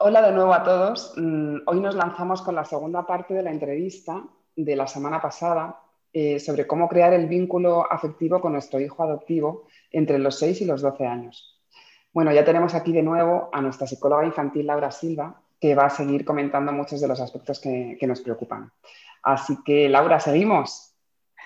Hola de nuevo a todos. Mm, hoy nos lanzamos con la segunda parte de la entrevista de la semana pasada eh, sobre cómo crear el vínculo afectivo con nuestro hijo adoptivo entre los 6 y los 12 años. Bueno, ya tenemos aquí de nuevo a nuestra psicóloga infantil Laura Silva, que va a seguir comentando muchos de los aspectos que, nos preocupan. Así que, Laura, ¿seguimos?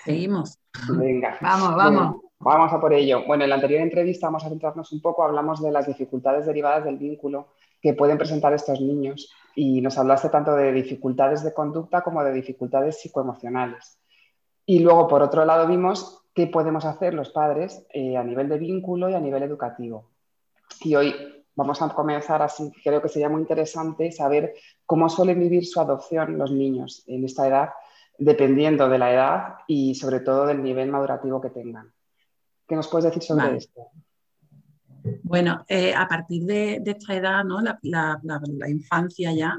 Seguimos. Venga. Vamos, vamos. vamos a por ello. Bueno, en la anterior entrevista vamos a centrarnos un poco, hablamos de las dificultades derivadas del vínculo que pueden presentar estos niños. Y nos hablaste tanto de dificultades de conducta como de dificultades psicoemocionales. Y luego, por otro lado, vimos qué podemos hacer los padres eh, a nivel de vínculo y a nivel educativo. Y hoy vamos a comenzar así, creo que sería muy interesante saber cómo suelen vivir su adopción los niños en esta edad, dependiendo de la edad y sobre todo del nivel madurativo que tengan. ¿Qué nos puedes decir sobre esto? Bueno, eh, a partir de, esta edad, ¿no? la, infancia ya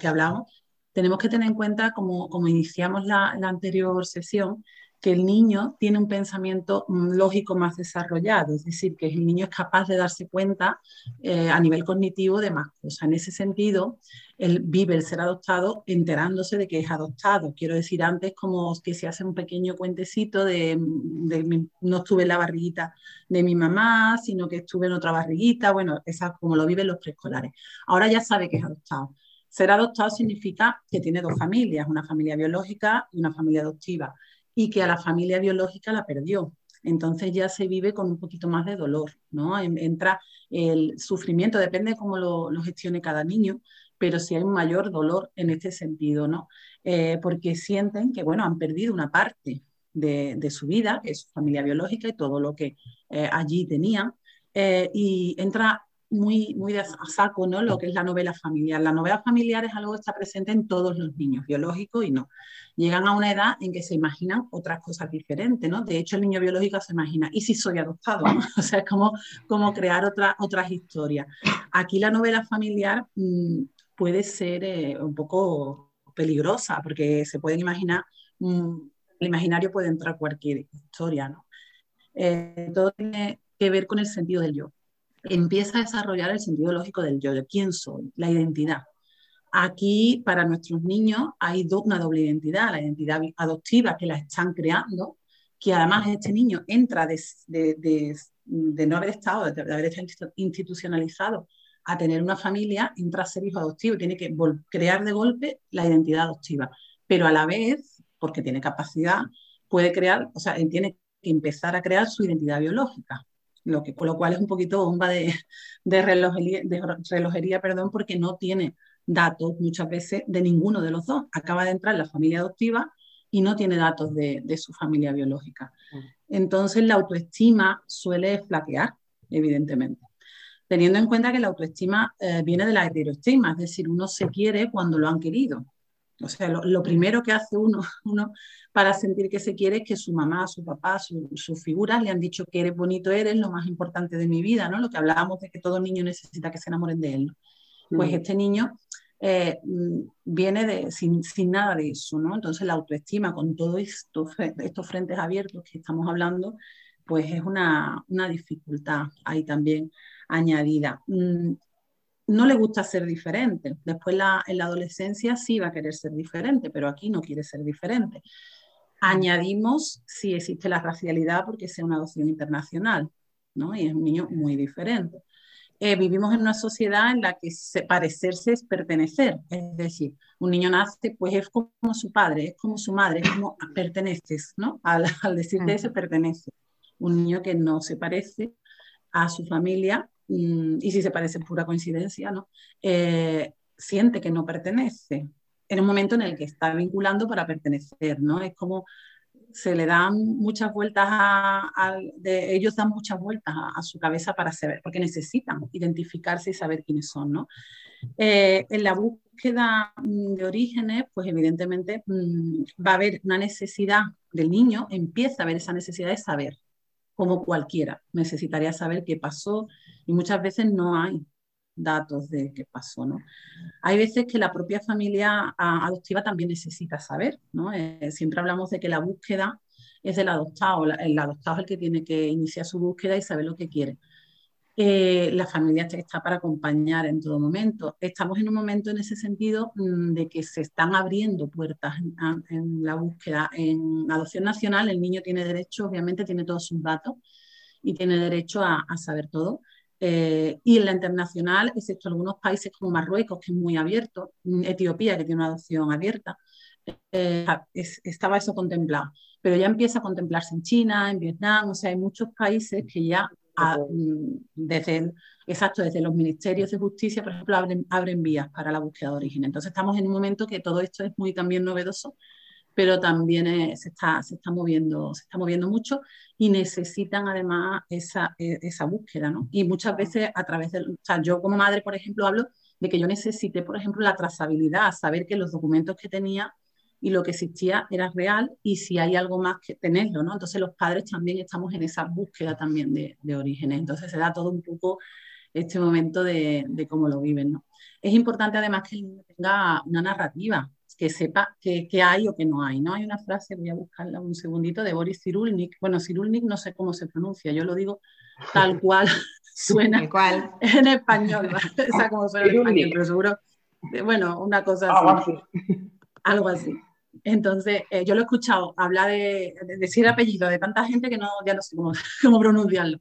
que hablamos, tenemos que tener en cuenta, como, iniciamos la, la anterior sesión, que el niño tiene un pensamiento mm, lógico más desarrollado, es decir, que el niño es capaz de darse cuenta eh, a nivel cognitivo de más cosas. En ese sentido, él vive el ser adoptado enterándose de que es adoptado. Quiero decir, antes como que se hace un pequeño cuentecito de, no estuve en la barriguita de mi mamá, sino que estuve en otra barriguita, bueno, esa como lo viven los preescolares. Ahora ya sabe que es adoptado. Ser adoptado significa que tiene dos familias, una familia biológica y una familia adoptiva y que a la familia biológica la perdió. Entonces ya se vive con un poquito más de dolor, ¿no? Entra el sufrimiento, depende de cómo lo, gestione cada niño, pero sí hay un mayor dolor en este sentido, ¿no? Eh, porque sienten que, bueno, han perdido una parte de, su vida, que es su familia biológica y todo lo que eh, allí tenían, eh, y entra muy, muy a saco ¿no? lo que es la novela familiar. La novela familiar es algo que está presente en todos los niños, biológicos y no. Llegan a una edad en que se imaginan otras cosas diferentes, ¿no? De hecho, el niño biológico se imagina, ¿y si soy adoptado? O sea, es como, como crear otra, otras historias. Aquí la novela familiar mm, puede ser eh, un poco peligrosa, porque se pueden imaginar, mm, el imaginario puede entrar cualquier historia, ¿no? Eh, todo tiene que ver con el sentido del yo empieza a desarrollar el sentido lógico del yo, de quién soy, la identidad. Aquí para nuestros niños hay una doble identidad, la identidad adoptiva que la están creando, que además este niño entra de, no haber estado, de, haber estado institucionalizado a tener una familia, entra a ser hijo adoptivo, tiene que crear de golpe la identidad adoptiva, pero a la vez, porque tiene capacidad, puede crear, o sea, tiene que empezar a crear su identidad biológica lo que, con lo cual es un poquito bomba de, de, relojería, de relojería, perdón, porque no tiene datos muchas veces de ninguno de los dos. Acaba de entrar en la familia adoptiva y no tiene datos de, de su familia biológica. Mm. Entonces la autoestima suele flaquear, evidentemente. Teniendo en cuenta que la autoestima eh, viene de la heteroestima, es decir, uno se quiere cuando lo han querido. O sea, lo, primero que hace uno, uno para sentir que se quiere es que su mamá, su papá, sus figuras le han dicho que eres bonito, eres lo más importante de mi vida, ¿no? Lo que hablábamos de que todo niño necesita que se enamoren de él. Pues mm. este niño eh, mm, viene de, sin, sin, nada de eso, ¿no? Entonces la autoestima con todos esto, estos frentes abiertos que estamos hablando, pues es una, una dificultad ahí también añadida. Mm, no le gusta ser diferente. Después en la adolescencia sí va a querer ser diferente, pero aquí no quiere ser diferente. Añadimos si existe la racialidad porque sea una adopción internacional, ¿no? Y es un niño muy diferente. Eh, vivimos en una sociedad en la que parecerse es pertenecer, es decir, un niño nace, pues es como su padre, es como su madre, es como perteneces, ¿no? Al, al decirte eso, pertenece. Un niño que no se parece a su familia, y si se parece pura coincidencia, ¿no? Eh, siente que no pertenece, en un momento en el que está vinculando para pertenecer, ¿no? Es como se le dan muchas vueltas a, ellos dan muchas vueltas a, su cabeza para saber, porque necesitan identificarse y saber quiénes son, ¿no? Eh, en la búsqueda mm, de orígenes, pues evidentemente mm, va a haber una necesidad del niño, empieza a haber esa necesidad de saber, como cualquiera, necesitaría saber qué pasó y muchas veces no hay datos de qué pasó, ¿no? Hay veces que la propia familia adoptiva también necesita saber, ¿no? Eh, siempre hablamos de que la búsqueda es del adoptado, el adoptado es el que tiene que iniciar su búsqueda y saber lo que quiere. Eh, la familia está para acompañar en todo momento. Estamos en un momento en ese sentido mm, de que se están abriendo puertas en, la búsqueda. En adopción nacional el niño tiene derecho, obviamente tiene todos sus datos y tiene derecho a saber todo. Eh, y en la internacional, excepto algunos países como Marruecos, que es muy abierto, Etiopía, que tiene una adopción abierta, eh, estaba eso contemplado. Pero ya empieza a contemplarse en China, en Vietnam, o sea, hay muchos países que ya, mm, desde, exacto, desde los ministerios de justicia, por ejemplo, abren, abren vías para la búsqueda de origen. Entonces estamos en un momento que todo esto es muy también novedoso pero también eh, se, está, se, está moviendo, se está moviendo mucho y necesitan además esa, e, esa búsqueda, ¿no? Y muchas veces a través de, o sea, yo como madre, por ejemplo, hablo de que yo necesité, por ejemplo, la trazabilidad, saber que los documentos que tenía y lo que existía era real y si hay algo más que tenerlo, ¿no? Entonces los padres también estamos en esa búsqueda también de, de orígenes, entonces se da todo un poco este momento de, de cómo lo viven, ¿no? Es importante además que tenga una narrativa, que sepa qué hay o qué no hay. ¿no? Hay una frase, voy a buscarla un segundito, de Boris Cyrulnik. Bueno, Cyrulnik no sé cómo se pronuncia, yo lo digo tal cual suena cual. en español, o sea, como suena en español, pero seguro, bueno, una cosa así. Algo así. Entonces, eh, yo lo he escuchado hablar de, decir apellido de tanta gente que no, ya no sé cómo, cómo pronunciarlo.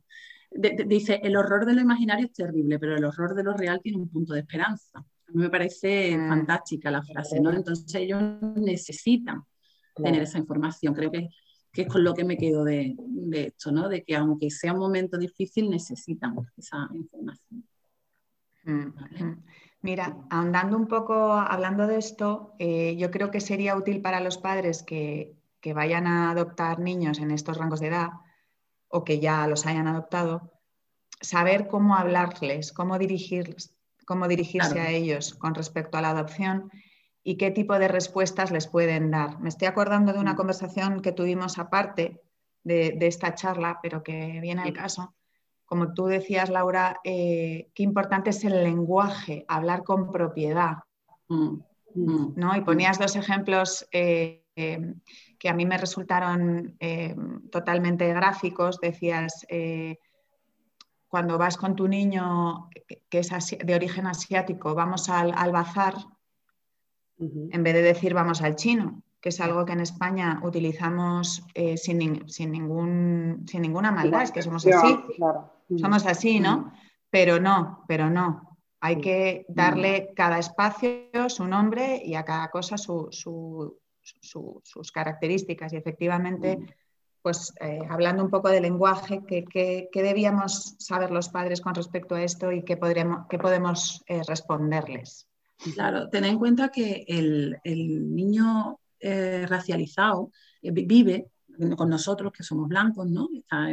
dice, el horror de lo imaginario es terrible, pero el horror de lo real tiene un punto de esperanza me parece mm. fantástica la frase, ¿no? Entonces ellos necesitan tener esa información. Creo que, que, es con lo que me quedo de, de, esto, ¿no? De que aunque sea un momento difícil, necesitan esa información. Mm, mm. Mira, ahondando un poco, hablando de esto, eh, yo creo que sería útil para los padres que, que vayan a adoptar niños en estos rangos de edad o que ya los hayan adoptado, saber cómo hablarles, cómo dirigirles, cómo dirigirse a ellos con respecto a la adopción y qué tipo de respuestas les pueden dar. Me estoy acordando de una mm. conversación que tuvimos aparte de, esta charla, pero que viene al caso. Como tú decías, Laura, eh, qué importante es el lenguaje, hablar con propiedad. Mm. Mm. ¿no? Y ponías dos ejemplos eh, eh, que a mí me resultaron totalmente gráficos. Decías, cuando vas con tu niño que es de origen asiático, vamos al, bazar, en vez de decir vamos al chino, que es algo que en España utilizamos eh, sin, ningún, sin ninguna maldad, es que somos así. Somos así, ¿no? Pero no, pero no. Hay que darle cada espacio su nombre y a cada cosa sus características. Y efectivamente pues eh, hablando un poco de lenguaje, ¿qué, debíamos saber los padres con respecto a esto y qué, podremos, qué podemos eh, responderles? Claro, ten en cuenta que el, niño eh, racializado vive con nosotros, que somos blancos, ¿no? Está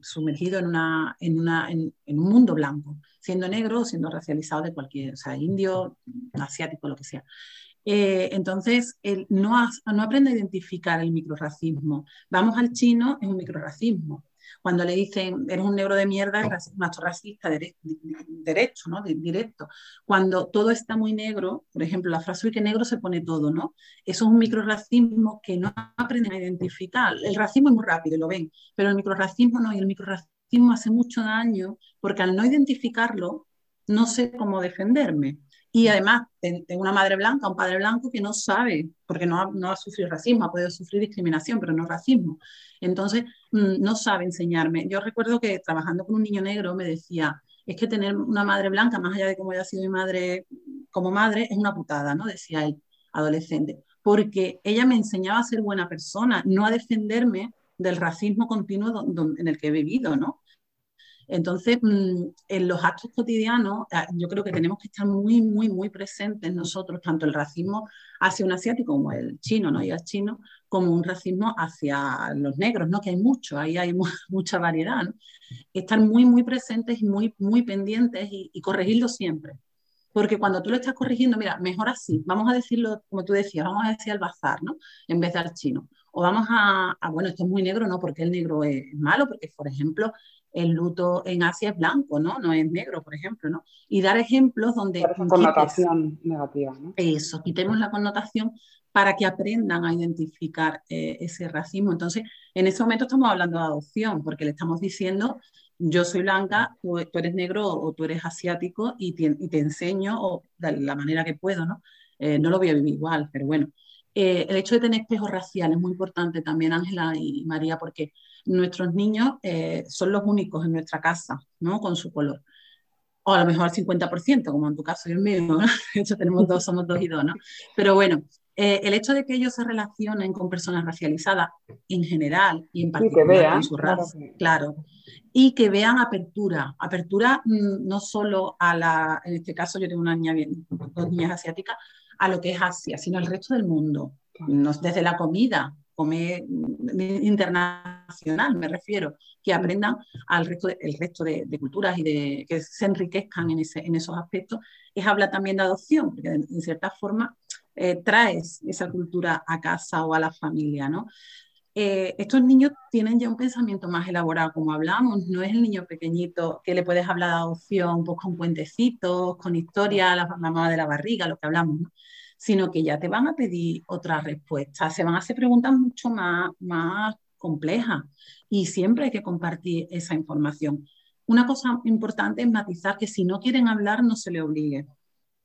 sumergido en, una, en, una, en, un mundo blanco, siendo negro o siendo racializado de cualquier, o sea, indio, asiático, lo que sea. Eh, entonces, él no, no aprende a identificar el microracismo. Vamos al chino, es un microracismo. Cuando le dicen, eres un negro de mierda, es un acto racista derecho, ¿no? directo. Cuando todo está muy negro, por ejemplo, la frase que negro se pone todo, ¿no? Eso es un microracismo que no aprenden a identificar. El racismo es muy rápido, lo ven, pero el microracismo no, y el microracismo hace mucho daño porque al no identificarlo, no sé cómo defenderme. Y además, tengo una madre blanca, un padre blanco que no sabe, porque no ha, no ha sufrido racismo, ha podido sufrir discriminación, pero no racismo. Entonces, mm, no sabe enseñarme. Yo recuerdo que trabajando con un niño negro me decía, es que tener una madre blanca, más allá de cómo haya sido mi madre como madre, es una putada, ¿no? Decía el adolescente. Porque ella me enseñaba a ser buena persona, no a defenderme del racismo continuo en el que he vivido, ¿no? Entonces, mm, en los actos cotidianos, ah, yo creo que tenemos que estar muy, muy, muy presentes nosotros, tanto el racismo hacia un asiático como el chino, ¿no? Y el chino, como un racismo hacia los negros, ¿no? Que hay mucho, ahí hay mucha variedad, ¿no? Estar muy, muy presentes y muy, muy pendientes y, y corregirlo siempre. Porque cuando tú lo estás corrigiendo, mira, mejor así, vamos a decirlo como tú decías, vamos a decir al bazar, ¿no? En vez de al chino. O vamos a, a, bueno, esto es muy negro, ¿no? Porque el negro es malo, porque, por ejemplo, el luto en Asia es blanco, ¿no? No es negro, por ejemplo, ¿no? Y dar ejemplos donde... Esa connotación negativa, ¿no? Eso, quitemos la connotación para que aprendan a identificar eh, ese racismo. Entonces, en ese momento estamos hablando de adopción, porque le estamos diciendo, yo soy blanca, tú, eres negro o tú eres asiático y te, y te enseño o de la manera que puedo, ¿no? Eh, no lo voy a vivir igual, pero bueno. Eh, el hecho de tener espejos raciales es muy importante también, Ángela y María, porque nuestros niños eh, son los únicos en nuestra casa, ¿no? Con su color. O a lo mejor el 50%, como en tu caso y el mío, ¿no? De hecho, tenemos dos, somos dos y dos, ¿no? Pero bueno, eh, el hecho de que ellos se relacionen con personas racializadas en general y en particular con su raza, claro, y que vean apertura, apertura mm, no solo a la, en este caso yo tengo una niña bien, dos niñas asiáticas, a lo que es Asia, sino al resto del mundo, desde la comida, comer internacional, me refiero, que aprendan al resto de, el resto de, culturas y de, que se enriquezcan en, ese, en esos aspectos, es hablar también de adopción, porque en, cierta forma eh, traes esa cultura a casa o a la familia, ¿no? Eh, estos niños tienen ya un pensamiento más elaborado, como hablamos, no es el niño pequeñito que le puedes hablar de adopción pues, con cuentecitos, con historia, la, la mamá de la barriga, lo que hablamos, ¿no? Sino que ya te van a pedir otra respuesta. Se van a hacer preguntas mucho más, más complejas y siempre hay que compartir esa información. Una cosa importante es matizar que si no quieren hablar, no se le obligue.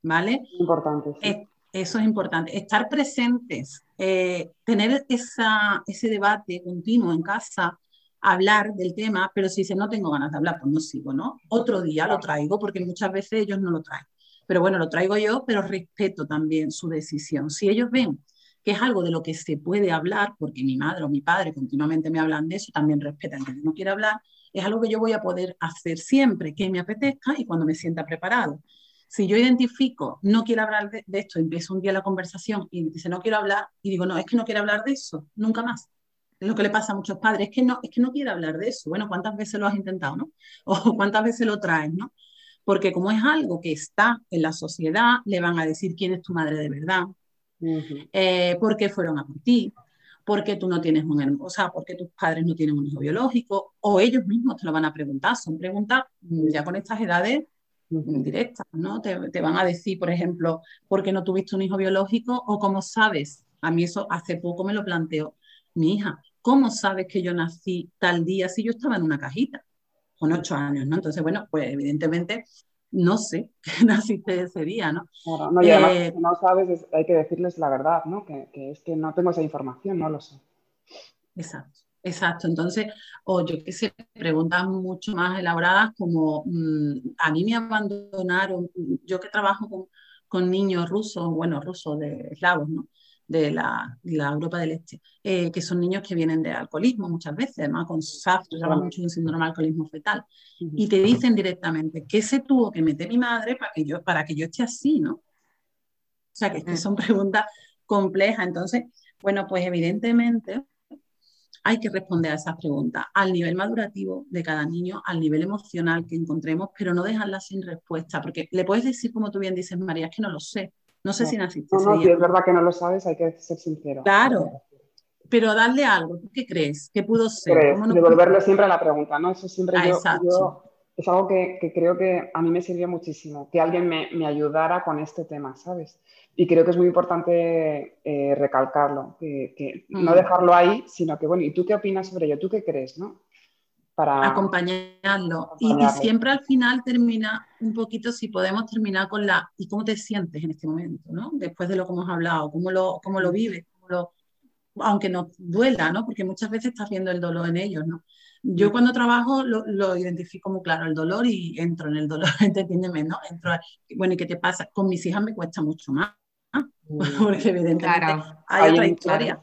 ¿Vale? Importante. eso es importante. Estar presentes, eh, tener esa, ese debate continuo en casa, hablar del tema, pero si dice no tengo ganas de hablar, pues no sigo, ¿no? Otro día lo traigo porque muchas veces ellos no lo traen pero bueno, lo traigo yo, pero respeto también su decisión. Si ellos ven que es algo de lo que se puede hablar, porque mi madre o mi padre continuamente me hablan de eso, también respetan que no quiero hablar, es algo que yo voy a poder hacer siempre que me apetezca y cuando me sienta preparado. Si yo identifico, no quiero hablar de, esto, empiezo un día la conversación y dice, no quiero hablar, y digo, no, es que no quiero hablar de eso, nunca más. Es lo que le pasa a muchos padres, es que no, es que no quiero hablar de eso. Bueno, ¿cuántas veces lo has intentado, no? O cuántas veces lo traes, ¿no? Porque como es algo que está en la sociedad, le van a decir quién es tu madre de verdad, eh, por qué fueron a por ti, porque tú no tienes un hermano, o sea, porque tus padres no tienen un hijo biológico, o ellos mismos te lo van a preguntar, son preguntas mm, ya con estas edades directas, ¿no? Te, te, van a decir, por ejemplo, ¿por qué no tuviste un hijo biológico? O cómo sabes, a mí eso hace poco me lo planteó mi hija, ¿cómo sabes que yo nací tal día si yo estaba en una cajita? Con ocho años, ¿no? Entonces, bueno, pues evidentemente no sé qué naciste ese día, ¿no? Claro, no, y además, eh, si no sabes, hay que decirles la verdad, ¿no? Que, que, es que no tengo esa información, no lo sé. Exacto, exacto. Entonces, o yo qué sé, preguntas mucho más elaboradas como, mmm, a mí me abandonaron, yo que trabajo con, con niños rusos, bueno, rusos de eslavos, ¿no? De la, la Europa del Este, eh, que son niños que vienen de alcoholismo muchas veces, además con SAF, trabajo mucho en síndrome de alcoholismo fetal, y te dicen directamente, ¿qué se tuvo que meter mi madre para que yo, para que yo esté así, no? O sea, que, que son preguntas complejas. Entonces, bueno, pues evidentemente hay que responder a esas preguntas al nivel madurativo de cada niño, al nivel emocional que encontremos, pero no dejarlas sin respuesta, porque le puedes decir, como tú bien dices, María, es que no lo sé, no sé si naciste. No, no, si es verdad que no lo sabes, hay que ser sincero. Claro, pero darle algo, ¿tú qué crees? ¿Qué pudo ser? Devolverle siempre a la pregunta, ¿no? Eso siempre ah, yo, es algo que, que, creo que a mí me sirvió muchísimo, que alguien me, me, ayudara con este tema, ¿sabes? Y creo que es muy importante eh, recalcarlo, que, que no mm. dejarlo ahí, sino que, bueno, ¿y tú qué opinas sobre ello? ¿Tú qué crees, no? Para acompañarlo. Y, siempre al final termina un poquito, si podemos terminar con la, ¿y cómo te sientes en este momento? ¿no? Después de lo que hemos hablado, ¿cómo lo, cómo lo vives? lo, aunque nos duela, ¿no? porque muchas veces estás viendo el dolor en ellos. ¿no? Yo cuando trabajo lo, lo identifico muy claro, el dolor, y entro en el dolor, entiéndeme, ¿no? Entro, bueno, ¿y qué te pasa? Con mis hijas me cuesta mucho más, porque evidentemente hay, otra historia.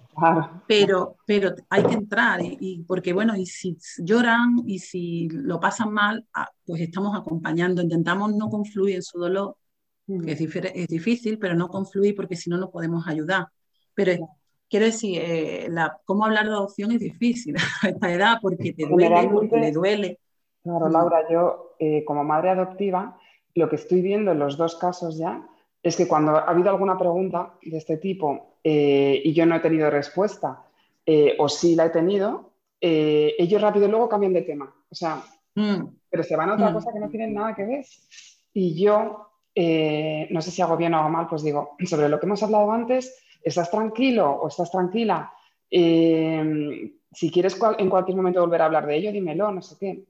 Pero, pero hay que entrar, y, porque bueno, y si lloran y si lo pasan mal, ah, pues estamos acompañando, intentamos no confluir en su dolor, que es, es, difícil, pero no confluir porque si no, no podemos ayudar. Pero quiero decir, eh, la, cómo hablar de adopción es difícil a esta edad porque te duele, porque le duele. Claro, Laura, yo eh, como madre adoptiva, lo que estoy viendo en los dos casos ya es que cuando ha habido alguna pregunta de este tipo eh, y yo no he tenido respuesta eh, o sí la he tenido, eh, ellos rápido luego cambian de tema. O sea, mm. pero se van a otra mm. cosa que no tienen nada que ver. Y yo, no sé si hago bien o hago mal, pues digo, sobre lo que hemos hablado antes, ¿estás tranquilo o estás tranquila? si quieres en cualquier momento volver a hablar de ello, dímelo, no sé qué.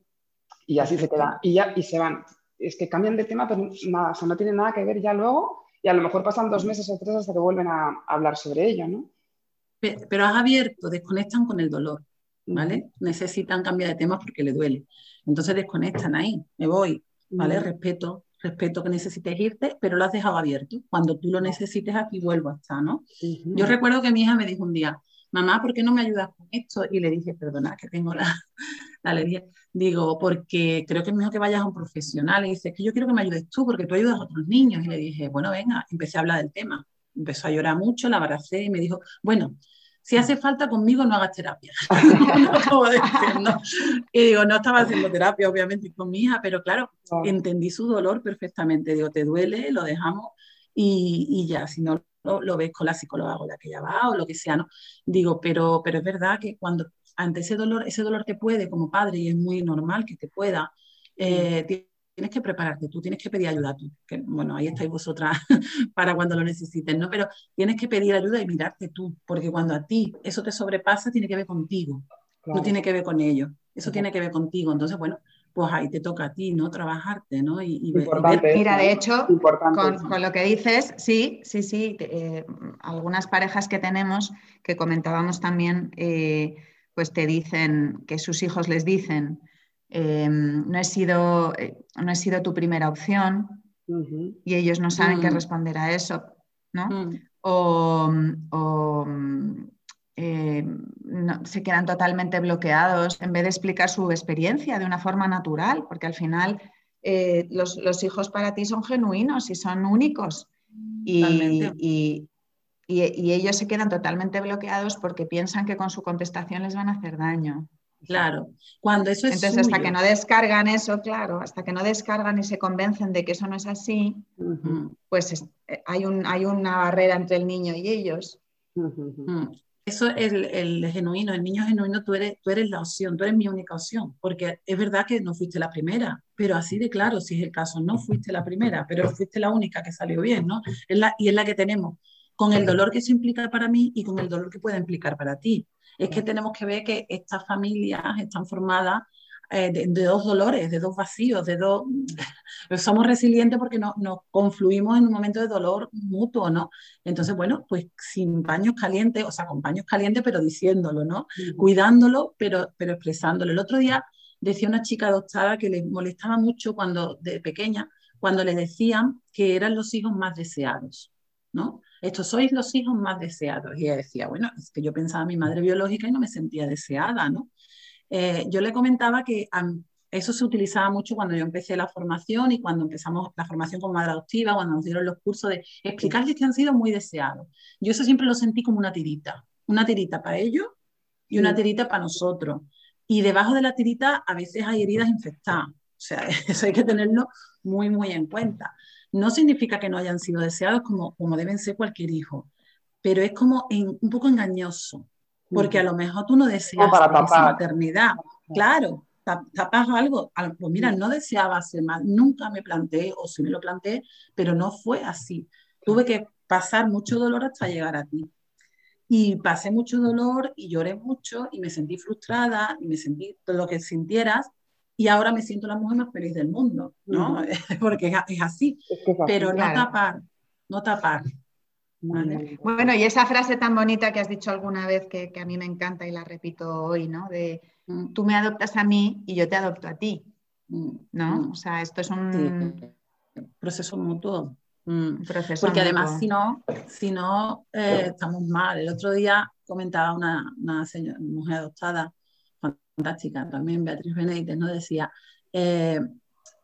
Y así se queda. Y ya, y se van. Es que cambian de tema, pero nada, o sea, no tienen nada que ver ya luego y a lo mejor pasan dos meses o tres hasta que vuelven a, hablar sobre ello, ¿no? Pero, has abierto, desconectan con el dolor, ¿vale? Necesitan cambiar de tema porque le duele. Entonces desconectan ahí, me voy, ¿vale? Respeto, respeto que necesites irte, pero lo has dejado abierto. Cuando tú lo necesites, aquí vuelvo a estar, ¿no? Yo recuerdo que mi hija me dijo un día, mamá, ¿por qué no me ayudas con esto? Y le dije, perdona, que tengo la, la alegría. Digo, porque creo que es mejor que vayas a un profesional. Y dice, que yo quiero que me ayudes tú, porque tú ayudas a otros niños. Y le dije, bueno, venga, empecé a hablar del tema. Empezó a llorar mucho, la abracé y me dijo, bueno, si hace falta conmigo, no hagas terapia. Y digo, no estaba haciendo terapia, obviamente, con mi hija, pero claro, entendí su dolor perfectamente. Digo, te duele, lo dejamos y, y ya, si no lo, ves con la psicóloga con la que ya va o lo que sea, ¿no? Digo, pero, pero es verdad que cuando ante ese dolor, ese dolor te puede como padre y es muy normal que te pueda, eh, tienes que prepararte, tú tienes que pedir ayuda, tú, que, bueno, ahí estáis vosotras para cuando lo necesites, ¿no? Pero tienes que pedir ayuda y mirarte tú, porque cuando a ti eso te sobrepasa, tiene que ver contigo, no tiene que ver con ellos, eso tiene que ver contigo, entonces, bueno, pues ahí te toca a ti, ¿no? Trabajarte, ¿no? Y, Mira, de hecho, con, lo que dices, sí, sí, sí, eh, algunas parejas que tenemos, que comentábamos también, eh, pues te dicen, que sus hijos les dicen, em, no, he sido, eh, no he sido tu primera opción y ellos no saben qué mm. responder a eso, ¿no? Mm. O, em, se quedan totalmente bloqueados en vez de explicar su experiencia de una forma natural, porque al final eh, los, hijos para ti son genuinos y son únicos. y, y, ellos se quedan totalmente bloqueados porque piensan que con su contestación les van a hacer daño. Claro, cuando eso es Entonces, hasta que no descargan eso, claro, hasta que no descargan y se convencen de que eso no es así, pues eh, hay, un, hay una barrera entre el niño y ellos. Mm. Eso es el, genuino, el niño genuino, tú eres, tú eres la opción, tú eres mi única opción, porque es verdad que no fuiste la primera, pero así de claro, si es el caso, no fuiste la primera, pero fuiste la única que salió bien, ¿no? Es la, y es la que tenemos con el dolor que eso implica para mí y con el dolor que puede implicar para ti. Es que tenemos que ver que estas familias están formadas eh, de, dos dolores, de dos vacíos, de dos... Somos resilientes porque nos no confluimos en un momento de dolor mutuo, ¿no? Entonces, bueno, pues sin paños calientes, o sea, con paños calientes, pero diciéndolo, ¿no? Cuidándolo, pero, pero expresándolo. El otro día decía una chica adoptada que le molestaba mucho cuando, de pequeña, cuando le decían que eran los hijos más deseados, ¿no? Estos sois los hijos más deseados. Y ella decía, bueno, es que yo pensaba en mi madre biológica y no me sentía deseada, ¿no? Eh, yo le comentaba que eso se utilizaba mucho cuando yo empecé la formación y cuando empezamos la formación como madre adoptiva, cuando nos dieron los cursos de explicarles que han sido muy deseados. Yo eso siempre lo sentí como una tirita, una tirita para ellos y una tirita para nosotros. Y debajo de la tirita a veces hay heridas infectadas. O sea, eso hay que tenerlo muy, muy en cuenta no significa que no hayan sido deseados como, como deben ser cualquier hijo, pero es como un poco engañoso, porque a lo mejor tú no deseas esa maternidad. Claro, tapas algo. Pues mira, no deseaba ser más, nunca me planteé, o sí me lo planteé, pero no fue así. Tuve que pasar mucho dolor hasta llegar a ti. Y pasé mucho dolor y lloré mucho y me sentí frustrada y me sentí todo lo que sintieras y ahora me siento la mujer más feliz del mundo, ¿no? Porque es, así, pero no tapar, no tapar. Bueno, y esa frase tan bonita que has dicho alguna vez que, que, a mí me encanta y la repito hoy, ¿no? De mm. tú me adoptas a mí y yo te adopto a ti, ¿no? Mm. O sea, esto es un proceso mutuo. Mm, porque además, si no, si no eh, estamos mal. El otro día comentaba una, una mujer adoptada, fantástica, también Beatriz Benítez, ¿no? Decía, eh,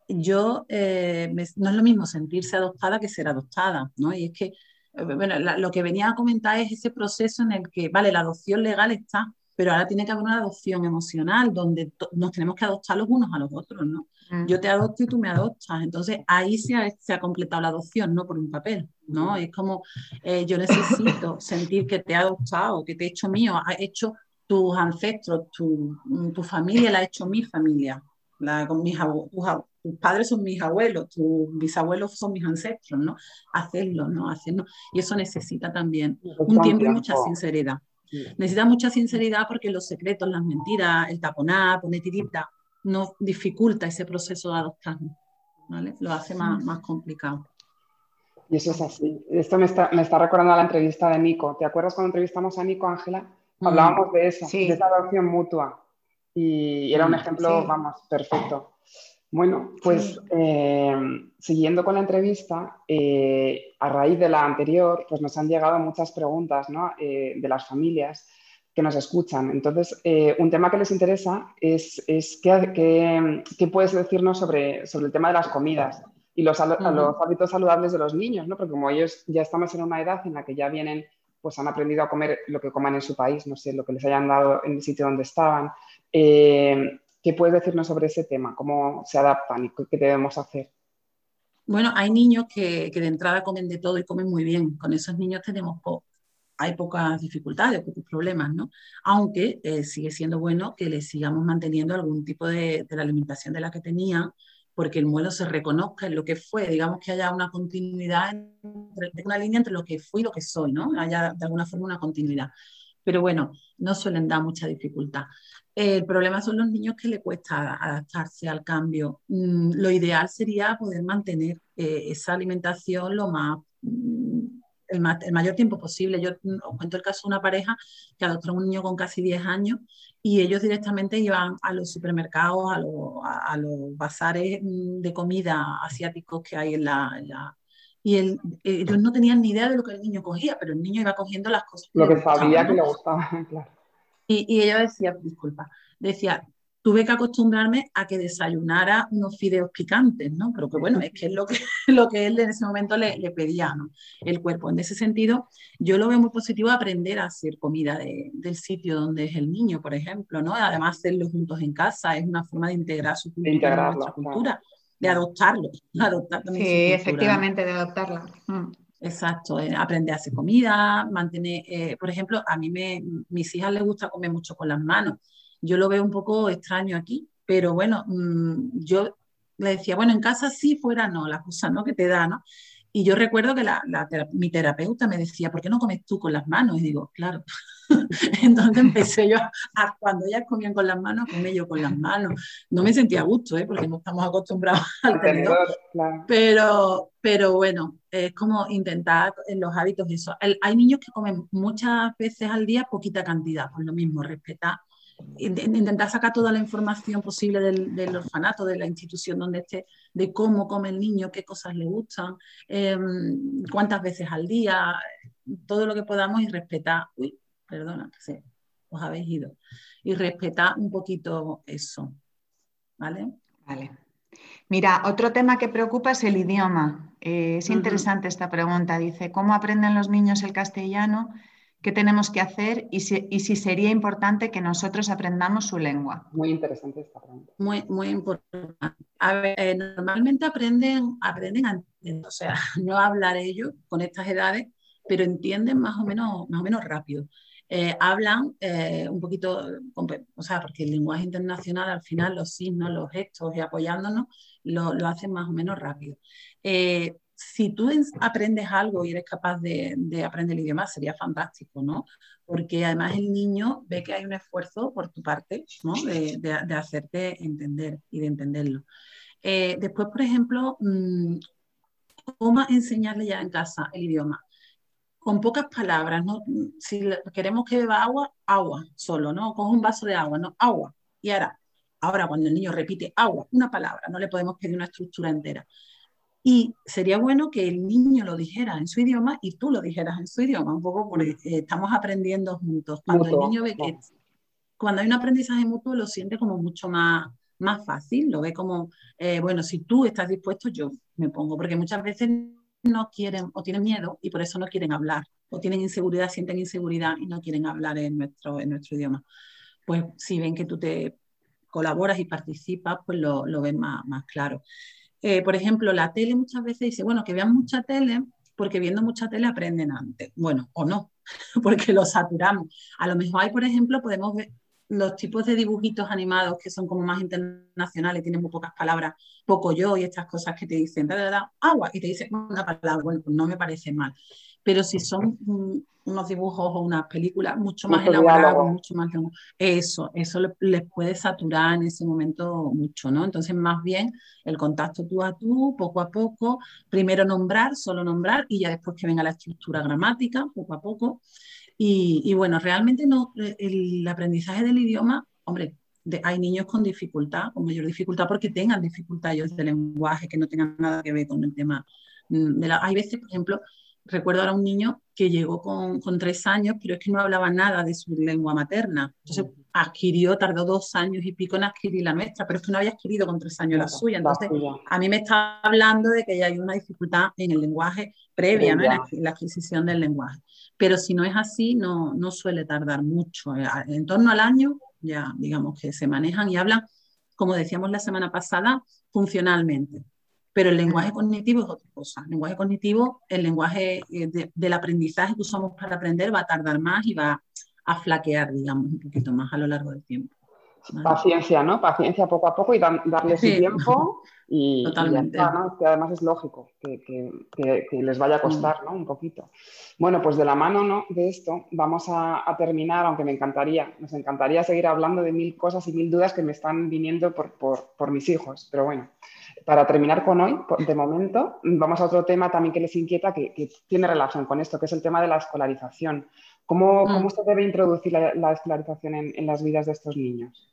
yo, eh, no es lo mismo sentirse adoptada que ser adoptada, ¿no? Y es que, bueno, lo que venía a comentar es ese proceso en el que, vale, la adopción legal está, pero ahora tiene que haber una adopción emocional donde nos tenemos que adoptar los unos a los otros, ¿no? Mm. Yo te adopto y tú me adoptas. Entonces ahí se ha, se ha completado la adopción, no por un papel, ¿no? Es como eh, yo necesito sentir que te he adoptado, que te he hecho mío, ha hecho tus ancestros, tu, tu familia la ha hecho mi familia. La, con mis tus, padres son mis abuelos, tus bisabuelos son mis ancestros, ¿no? Hacerlo, ¿no? Hacerlo. Y eso necesita también un tiempo y mucha sinceridad. Necesita mucha sinceridad porque los secretos, las mentiras, el taponar, poner tirita, no dificulta ese proceso de adoptar, ¿vale? Lo hace más, más complicado. Y eso es así. Esto me está, me está, recordando a la entrevista de Nico. ¿Te acuerdas cuando entrevistamos a Nico, Ángela? Hablábamos de eso, de esa adopción mutua. Y era un mm, ejemplo, vamos, perfecto. Bueno, pues eh, siguiendo con la entrevista, eh, a raíz de la anterior, pues nos han llegado muchas preguntas eh, de las familias que nos escuchan. Entonces, un tema que les interesa es, ¿qué, puedes decirnos sobre, sobre el tema de las comidas y los, los hábitos saludables de los niños, ¿no? porque como ellos ya estamos en una edad en la que ya vienen, pues han aprendido a comer lo que coman en su país, no sé, lo que les hayan dado en el sitio donde estaban. ¿Qué puedes decirnos sobre ese tema? ¿Cómo se adaptan y qué debemos hacer? Bueno, hay niños que, de entrada comen de todo y comen muy bien. Con esos niños tenemos hay pocas dificultades, pocos problemas, ¿no? Aunque eh, sigue siendo bueno que les sigamos manteniendo algún tipo de, la alimentación de la que tenían, porque el muelo se reconozca en lo que fue, digamos que haya una continuidad, una línea entre lo que fui y lo que soy, ¿no? Haya de alguna forma una continuidad. Pero bueno, no suelen dar mucha dificultad. El problema son los niños que le cuesta adaptarse al cambio. Mm, lo ideal sería poder mantener eh, esa alimentación lo más, mm, el, mayor tiempo posible. Yo mm, os cuento el caso de una pareja que adoptó a un niño con casi 10 años y ellos directamente iban a los supermercados, a, los, bazares de comida asiáticos que hay en la, y ellos no tenían ni idea de lo que el niño cogía, pero el niño iba cogiendo las cosas. Lo que, sabía que le gustaba, claro. Y, ella decía, disculpa, decía, tuve que acostumbrarme a que desayunara unos fideos picantes, ¿no? Pero que bueno, es que es lo que, lo que él en ese momento le, le pedía, ¿no? El cuerpo. En ese sentido, yo lo veo muy positivo aprender a hacer comida del sitio donde es el niño, por ejemplo, ¿no? Además, hacerlo juntos en casa es una forma de integrar su cultura nuestra cultura, de adoptarlo, adoptarlo. Sí, efectivamente, de adoptarla. Mm. Exacto, eh, aprender a hacer comida, mantener, eh, por ejemplo, a mí me, mis hijas les gusta comer mucho con las manos. Yo lo veo un poco extraño aquí, pero bueno, mm, yo le decía, bueno, en casa sí, fuera no, la cosa ¿no? que te da, ¿no? Y yo recuerdo que la, mi terapeuta me decía, ¿por qué no comes tú con las manos? Y digo, claro. Entonces empecé yo, a, cuando ellas comían con las manos, comí yo con las manos. No me sentía a gusto, ¿eh? porque no estamos acostumbrados al tenedor. Pero, pero bueno, es como intentar en los hábitos eso. hay niños que comen muchas veces al día poquita cantidad, por lo mismo, respetar intentar sacar toda la información posible del, orfanato, de la institución donde esté, de cómo come el niño, qué cosas le gustan, em, cuántas veces al día, todo lo que podamos y respetar, uy, perdona, que os habéis ido, y respetar un poquito eso, ¿vale? Vale. Mira, otro tema que preocupa es el idioma. Eh, es interesante esta pregunta. Dice, ¿cómo aprenden los niños el castellano qué tenemos que hacer y si, sería importante que nosotros aprendamos su lengua. Muy interesante esta pregunta. Muy, muy importante. Eh, normalmente aprenden, aprenden a o sea, no hablar ellos con estas edades, pero entienden más o menos, más o menos rápido. Eh, hablan eh, un poquito, o sea, porque el lenguaje internacional al final, los signos, los gestos y apoyándonos, lo, lo hacen más o menos rápido si tú aprendes algo y eres capaz de, aprender el idioma, sería fantástico, ¿no? Porque además el niño ve que hay un esfuerzo por tu parte, ¿no? De, hacerte entender y de entenderlo. Eh, después, por ejemplo, mm, ¿cómo enseñarle ya en casa el idioma? Con pocas palabras, ¿no? Si queremos que beba agua, agua solo, ¿no? Coge un vaso de agua, ¿no? Agua. Y ahora, ahora cuando el niño repite agua, una palabra, no le podemos pedir una estructura entera Y sería bueno que el niño lo dijera en su idioma y tú lo dijeras en su idioma, un poco porque eh, estamos aprendiendo juntos. Cuando el niño ve que cuando hay un aprendizaje mutuo lo siente como mucho más, más fácil, lo ve como, eh, bueno, si tú estás dispuesto, yo me pongo, porque muchas veces no quieren o tienen miedo y por eso no quieren hablar, o tienen inseguridad, sienten inseguridad y no quieren hablar en nuestro, en nuestro idioma. Pues si ven que tú te colaboras y participas, pues lo, lo ven más, más claro. Eh, por ejemplo, la tele muchas veces dice, bueno, que vean mucha tele, porque viendo mucha tele aprenden antes. Bueno, o no, porque lo saturamos. A lo mejor hay, por ejemplo, podemos ver los tipos de dibujitos animados que son como más internacionales, tienen muy pocas palabras, poco yo y estas cosas que te dicen, da, agua, y te dicen una palabra, bueno, pues no me parece mal pero si son unos dibujos o unas películas mucho más elaboradas, mucho más eso, eso les puede saturar en ese momento mucho, ¿no? Entonces, más bien el contacto tú a tú, poco a poco, primero nombrar, solo nombrar, y ya después que venga la estructura gramática, poco a poco. Y, bueno, realmente no, el aprendizaje del idioma, hombre, hay niños con dificultad, con mayor dificultad porque tengan dificultades de lenguaje que no tengan nada que ver con el tema. Mm, de la, hay veces, por ejemplo, recuerdo ahora un niño que llegó con, con, tres años, pero es que no hablaba nada de su lengua materna. Entonces adquirió, tardó dos años y pico en adquirir la nuestra, pero es que no había adquirido con tres años la suya. Entonces, a mí me está hablando de que ya hay una dificultad en el lenguaje previa, ¿no? en, la, adquisición del lenguaje. Pero si no es así, no, no suele tardar mucho. Eh, en torno al año, ya digamos que se manejan y hablan, como decíamos la semana pasada, funcionalmente pero el lenguaje cognitivo es otra cosa. El lenguaje cognitivo, el lenguaje eh, del aprendizaje que usamos para aprender va a tardar más y va a flaquear, digamos, un poquito más a lo largo del tiempo. Paciencia, ¿no? Paciencia poco a poco y darle su tiempo y, Totalmente. Que además es lógico que, les vaya a costar, ¿no? Un poquito. Bueno, pues de la mano ¿no? de esto vamos a, terminar, aunque me encantaría, nos encantaría seguir hablando de mil cosas y mil dudas que me están viniendo por, por mis hijos, pero bueno, para terminar con hoy, de momento, vamos a otro tema también que les inquieta, que, tiene relación con esto, que es el tema de la escolarización. ¿Cómo, mm. se debe introducir la, escolarización en, las vidas de estos niños?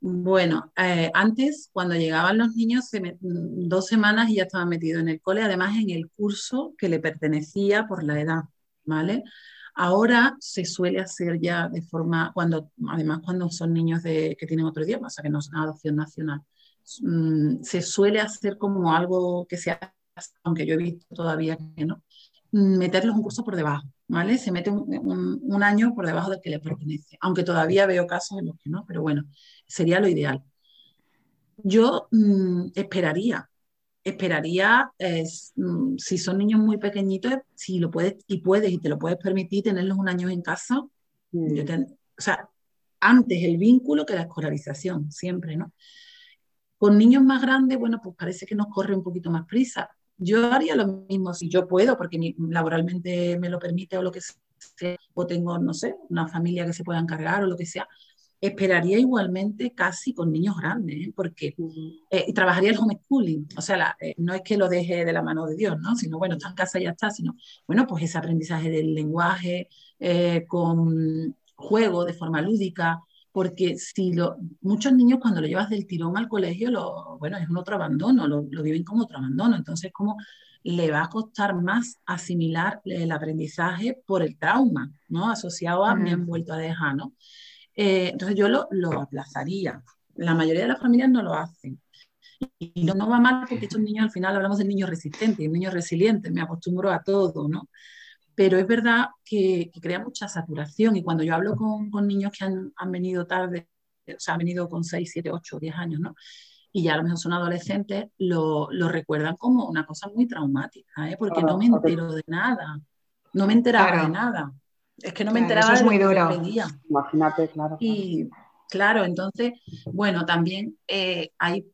Bueno, eh, antes, cuando llegaban los niños, dos semanas y ya estaban metidos en el cole, además en el curso que le pertenecía por la edad, ¿vale? Ahora se suele hacer ya de forma, cuando, además cuando son niños de, que tienen otro idioma, o sea, que no son adopción nacional. Mm, se suele hacer como algo que se hace, aunque yo he visto todavía que no, mm, meterlos un curso por debajo, ¿vale? Se mete un, año por debajo del que le pertenece, aunque todavía veo casos en los que no, pero bueno, sería lo ideal. Yo mm, esperaría, esperaría, si son niños muy pequeñitos, si lo puedes y puedes y te lo puedes permitir tenerlos un año en casa, o sea, antes el vínculo que la escolarización, siempre, ¿no? Con niños más grandes, bueno, pues parece que nos corre un poquito más prisa. Yo haría lo mismo si yo puedo, porque laboralmente me lo permite o lo que sea, o tengo, no sé, una familia que se pueda encargar o lo que sea. Esperaría igualmente casi con niños grandes, ¿eh? porque eh, trabajaría el homeschooling. O sea, eh, no es que lo deje de la mano de Dios, ¿no? Sino, bueno, está en casa y ya está, sino, bueno, pues ese aprendizaje del lenguaje con juego de forma lúdica, porque si lo, muchos niños cuando lo llevas del tirón al colegio, lo, bueno, es un otro abandono, lo, lo viven como otro abandono, entonces como le va a costar más asimilar el aprendizaje por el trauma, ¿no? Asociado a me han vuelto a dejar, ¿no? Eh, entonces yo lo, lo, aplazaría. La mayoría de las familias no lo hacen. Y no, no va mal porque estos niños al final hablamos de niños resistentes y niños resilientes, me acostumbro a todo, ¿no? Pero es verdad que, crea mucha saturación y cuando yo hablo con, con niños que han, han, venido tarde, o sea, han venido con 6, 7, 8, 10 años, ¿no? Y ya a lo mejor son adolescentes, lo, lo recuerdan como una cosa muy traumática, ¿eh? Porque no me entero de nada, no me enteraba de nada. Es que no me enteraba eso es muy de. Imagínate, claro. Y claro, entonces, bueno, también eh, hay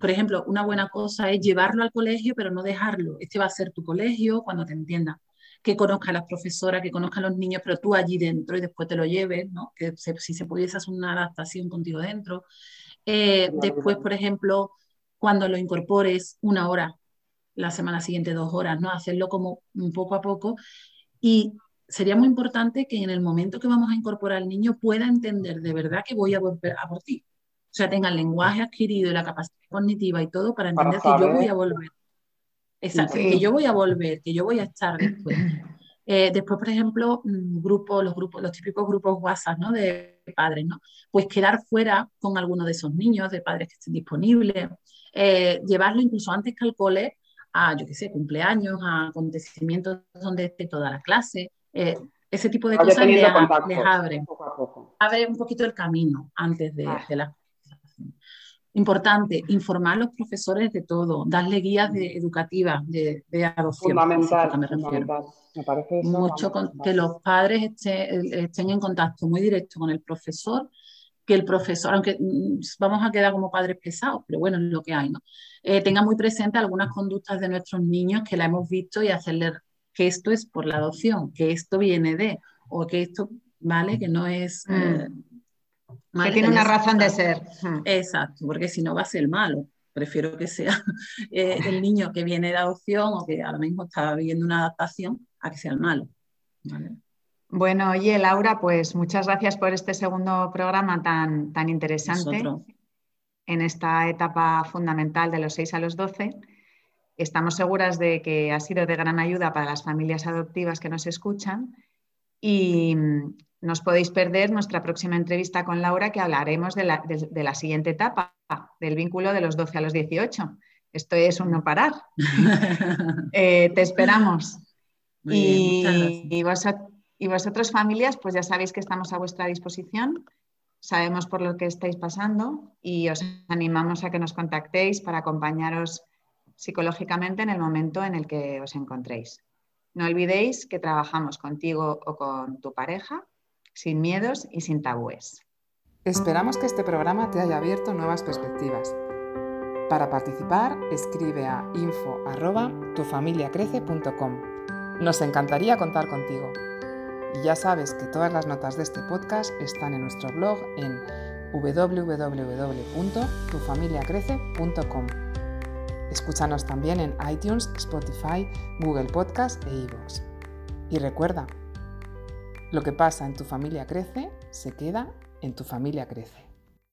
por ejemplo, una buena cosa es llevarlo al colegio, pero no dejarlo. Este va a ser tu colegio cuando te entienda que conozca a las profesoras, que conozca a los niños, pero tú allí dentro y después te lo lleves, ¿no? Que si se pudiese hacer una adaptación contigo dentro. Eh, después, por ejemplo, cuando lo incorpores una hora, la semana siguiente dos horas, ¿no? Hacerlo como un poco a poco. Y sería muy importante que en el momento que vamos a incorporar al niño pueda entender de verdad que voy a volver a por ti. O sea, tenga el lenguaje adquirido y la capacidad cognitiva y todo para entender que yo voy a volver Exacto, que yo voy a volver, que yo voy a estar después. Eh, después, por ejemplo, mm, grupos, los grupos, los típicos grupos WhatsApp, ¿no? De padres, ¿no? Pues quedar fuera con alguno de esos niños, de padres que estén disponibles, eh, llevarlo incluso antes que al cole a, yo qué sé, cumpleaños, a acontecimientos donde esté toda la clase. Eh, ese tipo de cosas les, abre, abre un poquito el camino antes de, ah. de la Importante, informar a los profesores de todo, darle guías educativas de, adopción. Fundamental, me, parece Mucho que los padres estén, en contacto muy directo con el profesor, que el profesor, aunque mm, vamos a quedar como padres pesados, pero bueno, es lo que hay, ¿no? Eh, tenga muy presente algunas conductas de nuestros niños que la hemos visto y hacerle que esto es por la adopción, que esto viene de, o que esto, ¿vale? Que no es... Mm. Eh, que tiene una razón de ser. Exacto, porque si no va a ser malo. Prefiero que sea eh, el niño que viene de adopción o que ahora mismo está viviendo una adaptación a que sea el malo. Bueno, oye, Laura, pues muchas gracias por este segundo programa tan, tan interesante en esta etapa fundamental de los 6 a los 12. Estamos seguras de que ha sido de gran ayuda para las familias adoptivas que nos escuchan y, nos podéis perder nuestra próxima entrevista con Laura, que hablaremos de la, siguiente etapa, del vínculo de los 12 a los 18. Esto es un no parar. Eh, te esperamos. y, y, vosotros, familias, pues ya sabéis que estamos a vuestra disposición. Sabemos por lo que estáis pasando y os animamos a que nos contactéis para acompañaros psicológicamente en el momento en el que os encontréis. No olvidéis que trabajamos contigo o con tu pareja sin miedos y sin tabúes. Esperamos que este programa te haya abierto nuevas perspectivas. Para participar, escribe a info@tufamiliacrece.com. Nos encantaría contar contigo. Y ya sabes que todas las notas de este podcast están en nuestro blog en www.tufamiliacrece.com. Escúchanos también en iTunes, Spotify, Google Podcast e iVoox. Y recuerda, lo que pasa en tu familia crece, se queda en tu familia crece.